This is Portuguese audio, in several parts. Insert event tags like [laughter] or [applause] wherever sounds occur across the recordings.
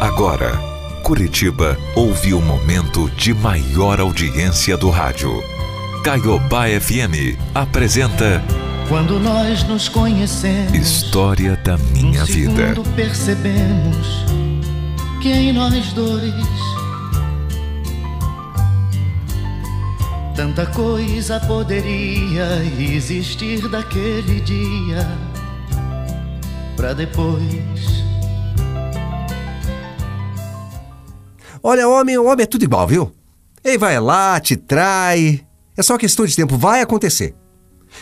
Agora, Curitiba ouve o momento de maior audiência do rádio. Caiobá FM apresenta Quando nós nos conhecemos, História da Minha num Vida. segundo percebemos que em nós dois tanta coisa poderia existir daquele dia pra depois. Olha, homem, homem é tudo igual, viu? Ele vai lá, te trai. É só questão de tempo, vai acontecer.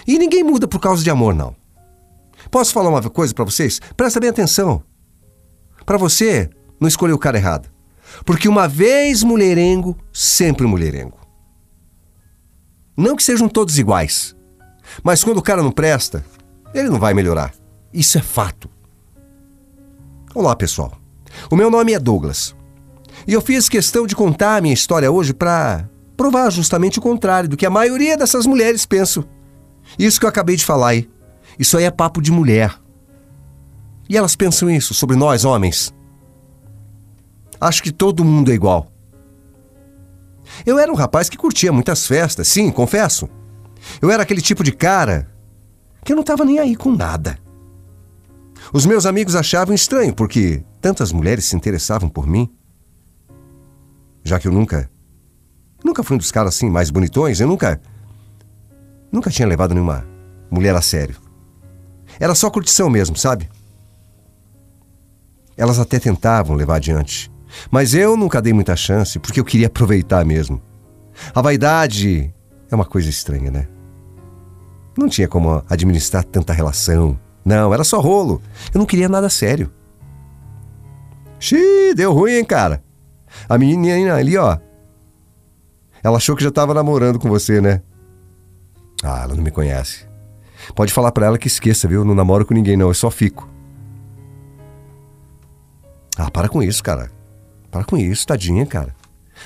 E ninguém muda por causa de amor, não. Posso falar uma coisa pra vocês? Presta bem atenção. Pra você, não escolher o cara errado. Porque uma vez mulherengo, sempre mulherengo. Não que sejam todos iguais. Mas quando o cara não presta, ele não vai melhorar. Isso é fato. Olá, pessoal. O meu nome é Douglas. E eu fiz questão de contar a minha história hoje para provar justamente o contrário do que a maioria dessas mulheres pensam. Isso que eu acabei de falar aí. Isso aí é papo de mulher. E elas pensam isso sobre nós, homens. Acho que todo mundo é igual. Eu era um rapaz que curtia muitas festas, sim, confesso. Eu era aquele tipo de cara que eu não estava nem aí com nada. Os meus amigos achavam estranho porque tantas mulheres se interessavam por mim já que eu nunca. Nunca fui um dos caras assim mais bonitões, eu nunca. Nunca tinha levado nenhuma mulher a sério. Era só curtição mesmo, sabe? Elas até tentavam levar adiante. Mas eu nunca dei muita chance porque eu queria aproveitar mesmo. A vaidade é uma coisa estranha, né? Não tinha como administrar tanta relação. Não, era só rolo. Eu não queria nada sério. Xiii, deu ruim, hein, cara? A menininha ali, ó. Ela achou que já tava namorando com você, né? Ah, ela não me conhece. Pode falar pra ela que esqueça, viu? Não namoro com ninguém, não. Eu só fico. Ah, para com isso, cara. Para com isso, tadinha, cara.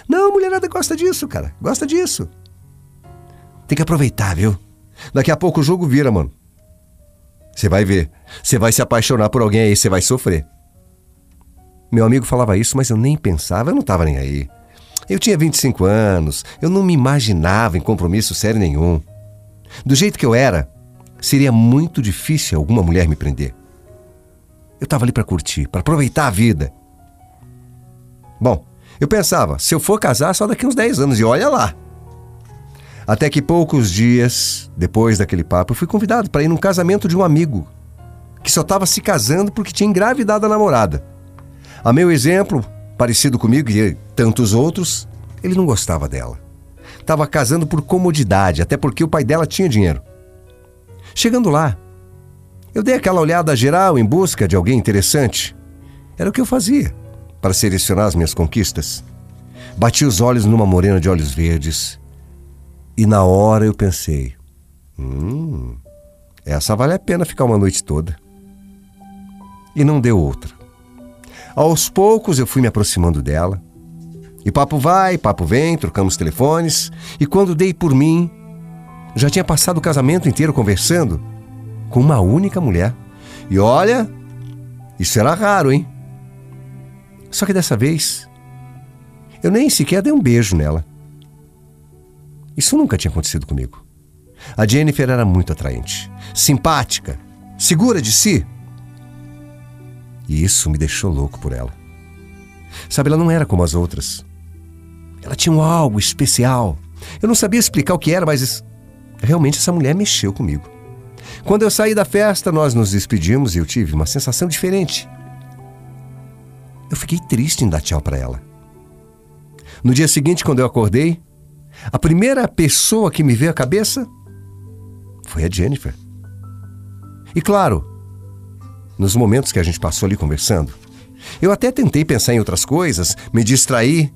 Não, mulherada gosta disso, cara. Gosta disso. Tem que aproveitar, viu? Daqui a pouco o jogo vira, mano. Você vai ver. Você vai se apaixonar por alguém aí, você vai sofrer. Meu amigo falava isso, mas eu nem pensava, eu não estava nem aí. Eu tinha 25 anos, eu não me imaginava em compromisso sério nenhum. Do jeito que eu era, seria muito difícil alguma mulher me prender. Eu estava ali para curtir, para aproveitar a vida. Bom, eu pensava, se eu for casar, só daqui uns 10 anos, e olha lá. Até que poucos dias depois daquele papo, eu fui convidado para ir num casamento de um amigo que só estava se casando porque tinha engravidado a namorada. A meu exemplo, parecido comigo e tantos outros, ele não gostava dela. Estava casando por comodidade, até porque o pai dela tinha dinheiro. Chegando lá, eu dei aquela olhada geral em busca de alguém interessante. Era o que eu fazia para selecionar as minhas conquistas. Bati os olhos numa morena de olhos verdes e na hora eu pensei: hum, essa vale a pena ficar uma noite toda. E não deu outra. Aos poucos eu fui me aproximando dela. E papo vai, papo vem, trocamos telefones. E quando dei por mim, já tinha passado o casamento inteiro conversando com uma única mulher. E olha, isso era raro, hein? Só que dessa vez, eu nem sequer dei um beijo nela. Isso nunca tinha acontecido comigo. A Jennifer era muito atraente, simpática, segura de si. E isso me deixou louco por ela. Sabe, ela não era como as outras. Ela tinha um algo especial. Eu não sabia explicar o que era, mas realmente essa mulher mexeu comigo. Quando eu saí da festa, nós nos despedimos e eu tive uma sensação diferente. Eu fiquei triste em dar tchau para ela. No dia seguinte, quando eu acordei, a primeira pessoa que me veio à cabeça foi a Jennifer. E claro, nos momentos que a gente passou ali conversando. Eu até tentei pensar em outras coisas, me distrair.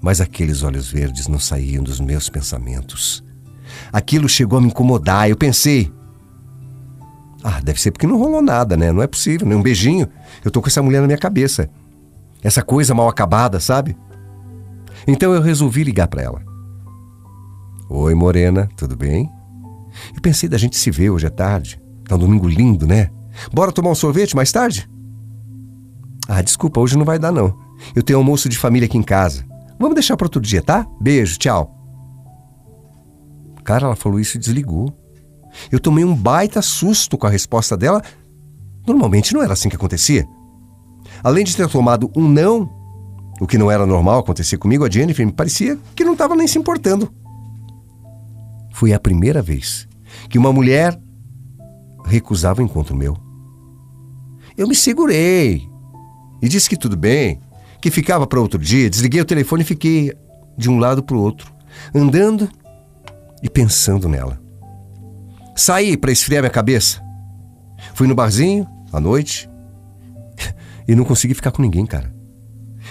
Mas aqueles olhos verdes não saíam dos meus pensamentos. Aquilo chegou a me incomodar. Eu pensei: Ah, deve ser porque não rolou nada, né? Não é possível, nem um beijinho. Eu tô com essa mulher na minha cabeça. Essa coisa mal acabada, sabe? Então eu resolvi ligar para ela. Oi, Morena, tudo bem? Eu pensei da gente se ver hoje à tarde. Tá um domingo lindo, né? Bora tomar um sorvete mais tarde? Ah, desculpa, hoje não vai dar não. Eu tenho almoço de família aqui em casa. Vamos deixar para outro dia, tá? Beijo, tchau. Cara, ela falou isso e desligou. Eu tomei um baita susto com a resposta dela. Normalmente não era assim que acontecia. Além de ter tomado um não, o que não era normal acontecer comigo, a Jennifer me parecia que não estava nem se importando. Foi a primeira vez que uma mulher recusava o encontro meu. Eu me segurei e disse que tudo bem, que ficava para outro dia. Desliguei o telefone e fiquei de um lado para o outro, andando e pensando nela. Saí para esfriar minha cabeça. Fui no barzinho à noite [laughs] e não consegui ficar com ninguém, cara.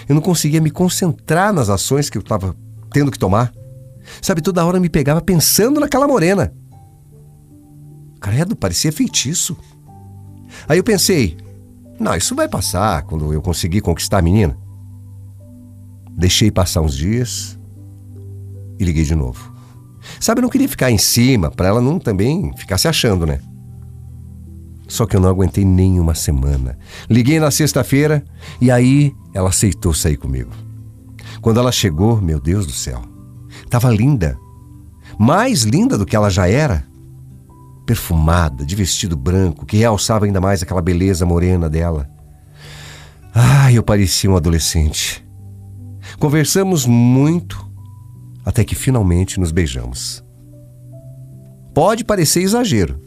Eu não conseguia me concentrar nas ações que eu estava tendo que tomar. Sabe, toda hora me pegava pensando naquela morena. Credo, parecia feitiço. Aí eu pensei, não, isso vai passar quando eu conseguir conquistar a menina. Deixei passar uns dias e liguei de novo. Sabe, eu não queria ficar em cima para ela não também ficar se achando, né? Só que eu não aguentei nem uma semana. Liguei na sexta-feira e aí ela aceitou sair comigo. Quando ela chegou, meu Deus do céu, estava linda. Mais linda do que ela já era. Perfumada, de vestido branco, que realçava ainda mais aquela beleza morena dela. Ai, eu parecia um adolescente. Conversamos muito até que finalmente nos beijamos. Pode parecer exagero,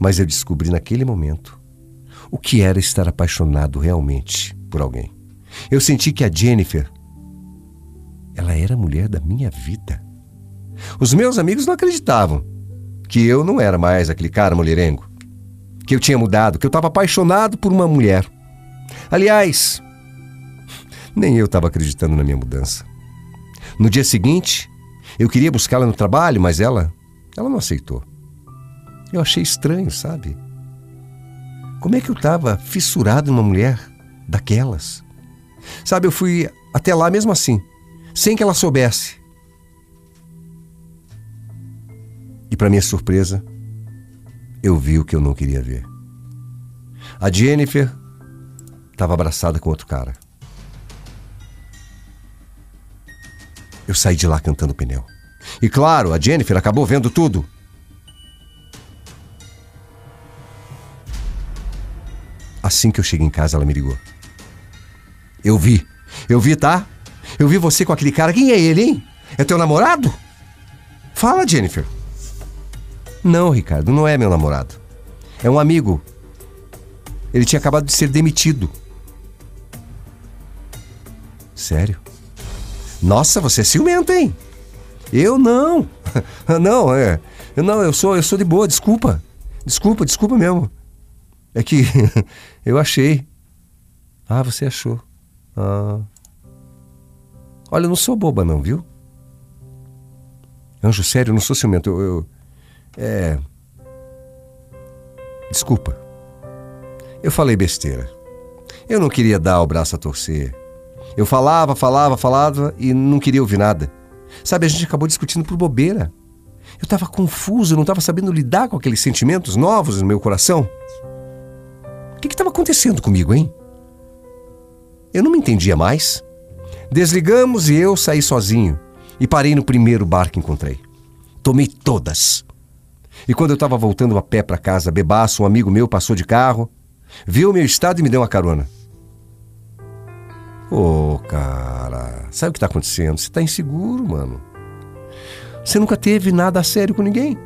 mas eu descobri naquele momento o que era estar apaixonado realmente por alguém. Eu senti que a Jennifer ela era a mulher da minha vida. Os meus amigos não acreditavam que eu não era mais aquele cara mulherengo, que eu tinha mudado, que eu estava apaixonado por uma mulher. Aliás, nem eu estava acreditando na minha mudança. No dia seguinte, eu queria buscá-la no trabalho, mas ela, ela não aceitou. Eu achei estranho, sabe? Como é que eu estava fissurado numa mulher daquelas? Sabe, eu fui até lá mesmo assim, sem que ela soubesse. E para minha surpresa, eu vi o que eu não queria ver. A Jennifer estava abraçada com outro cara. Eu saí de lá cantando pneu. E claro, a Jennifer acabou vendo tudo. Assim que eu cheguei em casa, ela me ligou. Eu vi. Eu vi, tá? Eu vi você com aquele cara. Quem é ele, hein? É teu namorado? Fala, Jennifer. Não, Ricardo, não é meu namorado. É um amigo. Ele tinha acabado de ser demitido. Sério? Nossa, você é ciumento, hein? Eu não. [laughs] não, é. Eu não, eu sou, eu sou de boa, desculpa. Desculpa, desculpa mesmo. É que [laughs] eu achei. Ah, você achou. Ah. Olha, eu não sou boba não, viu? Anjo, sério, eu não sou ciumento. Eu, eu é. Desculpa. Eu falei besteira. Eu não queria dar o braço a torcer. Eu falava, falava, falava e não queria ouvir nada. Sabe, a gente acabou discutindo por bobeira. Eu estava confuso, eu não estava sabendo lidar com aqueles sentimentos novos no meu coração. O que estava acontecendo comigo, hein? Eu não me entendia mais. Desligamos e eu saí sozinho e parei no primeiro bar que encontrei. Tomei todas. E quando eu estava voltando a pé para casa, bebaço, um amigo meu passou de carro, viu o meu estado e me deu uma carona. Ô, oh, cara, sabe o que está acontecendo? Você está inseguro, mano. Você nunca teve nada a sério com ninguém.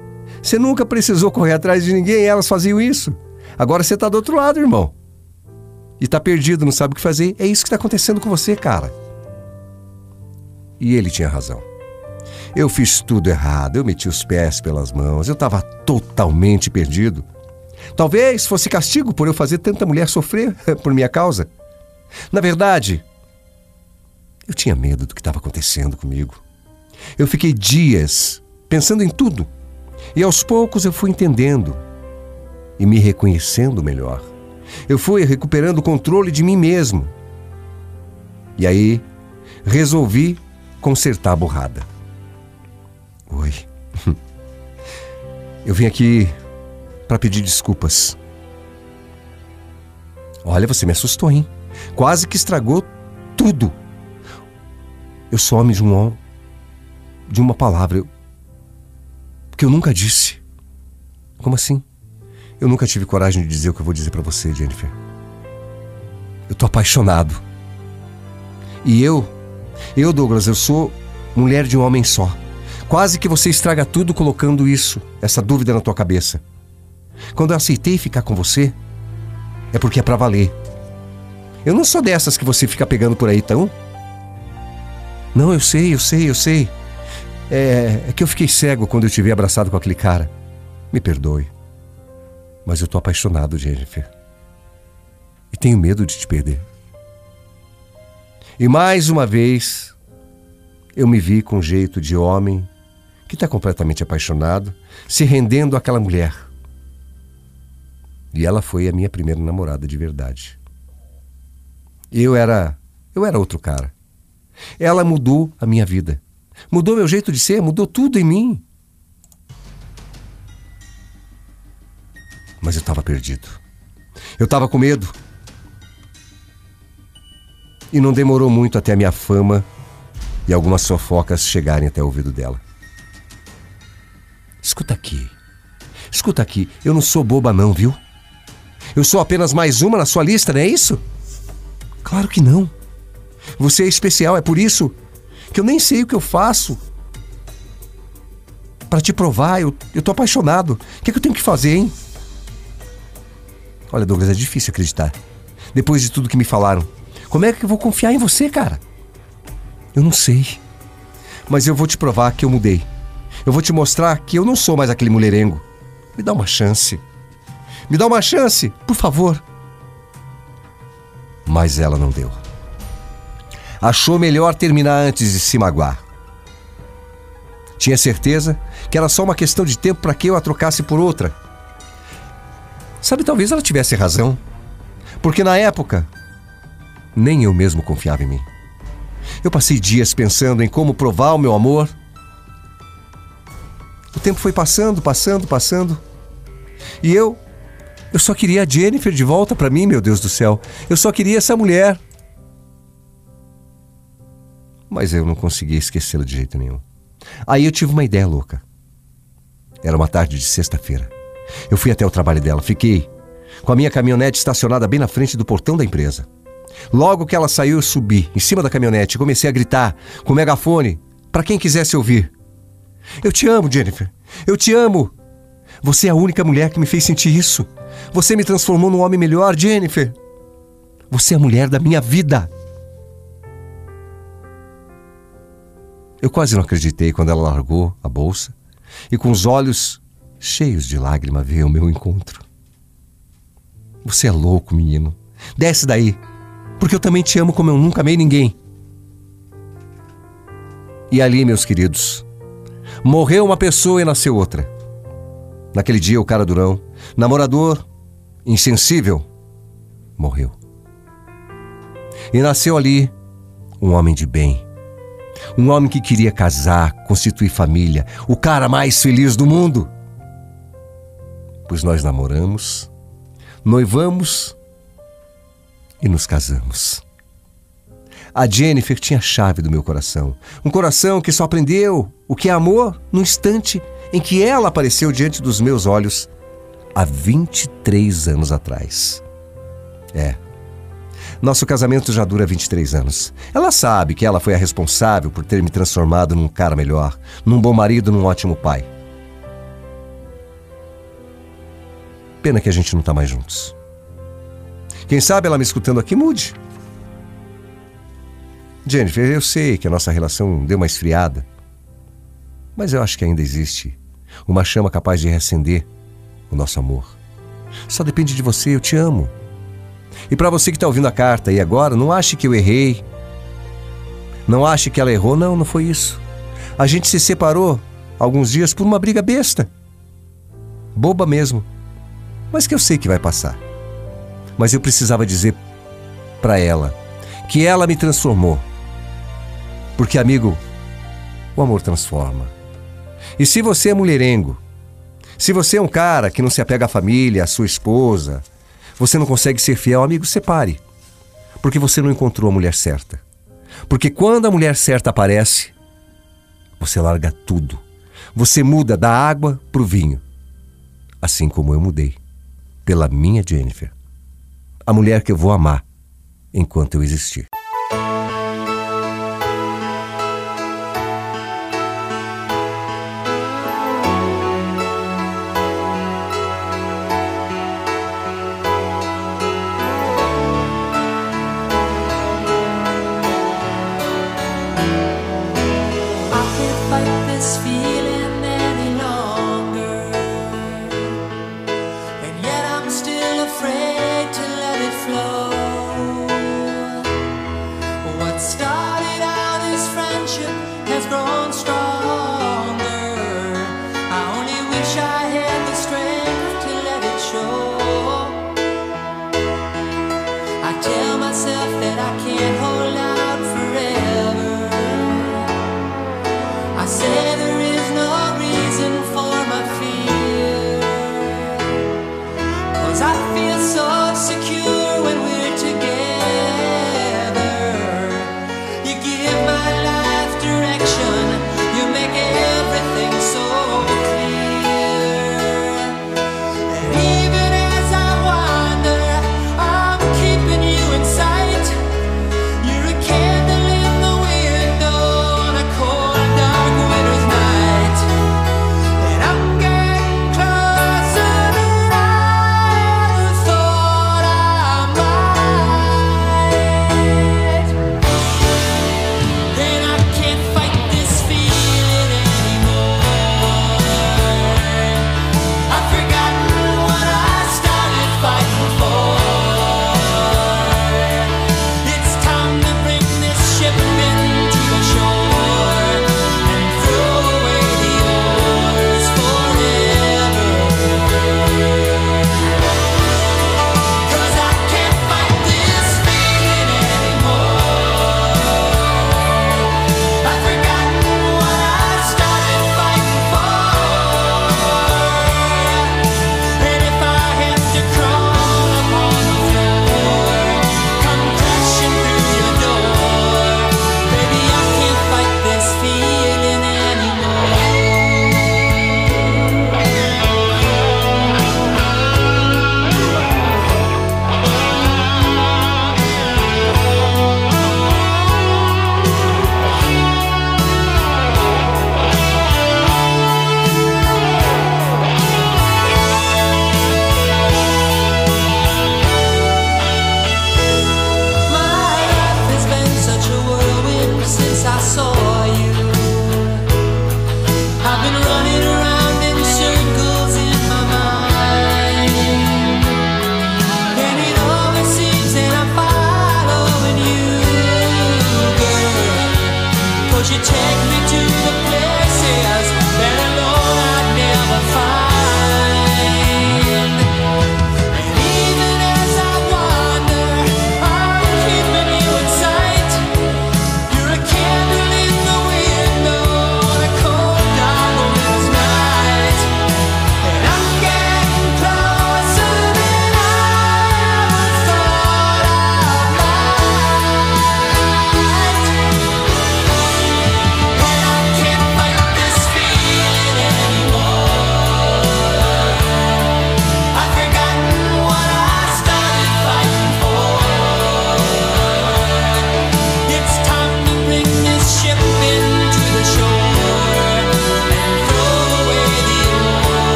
Você nunca precisou correr atrás de ninguém, elas faziam isso. Agora você está do outro lado, irmão. E está perdido, não sabe o que fazer. É isso que está acontecendo com você, cara. E ele tinha razão. Eu fiz tudo errado, eu meti os pés pelas mãos, eu estava totalmente perdido. Talvez fosse castigo por eu fazer tanta mulher sofrer [laughs] por minha causa. Na verdade, eu tinha medo do que estava acontecendo comigo. Eu fiquei dias pensando em tudo. E aos poucos eu fui entendendo e me reconhecendo melhor. Eu fui recuperando o controle de mim mesmo. E aí resolvi consertar a borrada. Oi. [laughs] Eu vim aqui para pedir desculpas. Olha, você me assustou, hein? Quase que estragou tudo. Eu sou homem de um de uma palavra eu, que eu nunca disse. Como assim? Eu nunca tive coragem de dizer o que eu vou dizer para você, Jennifer. Eu tô apaixonado. E eu, eu, Douglas, eu sou mulher de um homem só. Quase que você estraga tudo colocando isso, essa dúvida na tua cabeça. Quando eu aceitei ficar com você, é porque é para valer. Eu não sou dessas que você fica pegando por aí, tão? Não, eu sei, eu sei, eu sei. É, é que eu fiquei cego quando eu te vi abraçado com aquele cara. Me perdoe. Mas eu tô apaixonado, Jennifer. E tenho medo de te perder. E mais uma vez, eu me vi com jeito de homem que está completamente apaixonado, se rendendo àquela mulher. E ela foi a minha primeira namorada de verdade. Eu era, eu era outro cara. Ela mudou a minha vida. Mudou meu jeito de ser, mudou tudo em mim. Mas eu estava perdido. Eu estava com medo. E não demorou muito até a minha fama e algumas fofocas chegarem até o ouvido dela. Escuta aqui. Escuta aqui, eu não sou boba não, viu? Eu sou apenas mais uma na sua lista, não é isso? Claro que não. Você é especial, é por isso que eu nem sei o que eu faço. Para te provar, eu, eu tô apaixonado. O que, é que eu tenho que fazer, hein? Olha, Douglas, é difícil acreditar. Depois de tudo que me falaram. Como é que eu vou confiar em você, cara? Eu não sei. Mas eu vou te provar que eu mudei. Eu vou te mostrar que eu não sou mais aquele mulherengo. Me dá uma chance. Me dá uma chance, por favor. Mas ela não deu achou melhor terminar antes de se magoar. Tinha certeza que era só uma questão de tempo para que eu a trocasse por outra. Sabe, talvez ela tivesse razão. Porque na época, nem eu mesmo confiava em mim. Eu passei dias pensando em como provar o meu amor. O tempo foi passando, passando, passando. E eu. Eu só queria a Jennifer de volta para mim, meu Deus do céu. Eu só queria essa mulher mas eu não conseguia esquecê-la de jeito nenhum. Aí eu tive uma ideia louca. Era uma tarde de sexta-feira. Eu fui até o trabalho dela, fiquei com a minha caminhonete estacionada bem na frente do portão da empresa. Logo que ela saiu, eu subi em cima da caminhonete e comecei a gritar com o megafone para quem quisesse ouvir. Eu te amo, Jennifer. Eu te amo. Você é a única mulher que me fez sentir isso. Você me transformou num homem melhor, Jennifer. Você é a mulher da minha vida. Eu quase não acreditei quando ela largou a bolsa e, com os olhos cheios de lágrima, veio ao meu encontro. Você é louco, menino. Desce daí, porque eu também te amo como eu nunca amei ninguém. E ali, meus queridos, morreu uma pessoa e nasceu outra. Naquele dia, o cara durão, namorador, insensível, morreu. E nasceu ali um homem de bem um homem que queria casar, constituir família, o cara mais feliz do mundo. Pois nós namoramos, noivamos e nos casamos. A Jennifer tinha a chave do meu coração. Um coração que só aprendeu o que é amor no instante em que ela apareceu diante dos meus olhos há 23 anos atrás. É. Nosso casamento já dura 23 anos. Ela sabe que ela foi a responsável por ter me transformado num cara melhor, num bom marido, num ótimo pai. Pena que a gente não tá mais juntos. Quem sabe ela me escutando aqui mude. Jennifer, eu sei que a nossa relação deu uma esfriada, mas eu acho que ainda existe uma chama capaz de reacender o nosso amor. Só depende de você, eu te amo. E para você que está ouvindo a carta aí agora, não ache que eu errei. Não ache que ela errou. Não, não foi isso. A gente se separou alguns dias por uma briga besta. Boba mesmo. Mas que eu sei que vai passar. Mas eu precisava dizer para ela que ela me transformou. Porque, amigo, o amor transforma. E se você é mulherengo, se você é um cara que não se apega à família, à sua esposa, Você não consegue ser fiel, amigo, separe. Porque você não encontrou a mulher certa. Porque quando a mulher certa aparece, você larga tudo. Você muda da água para o vinho. Assim como eu mudei. Pela minha Jennifer. A mulher que eu vou amar enquanto eu existir.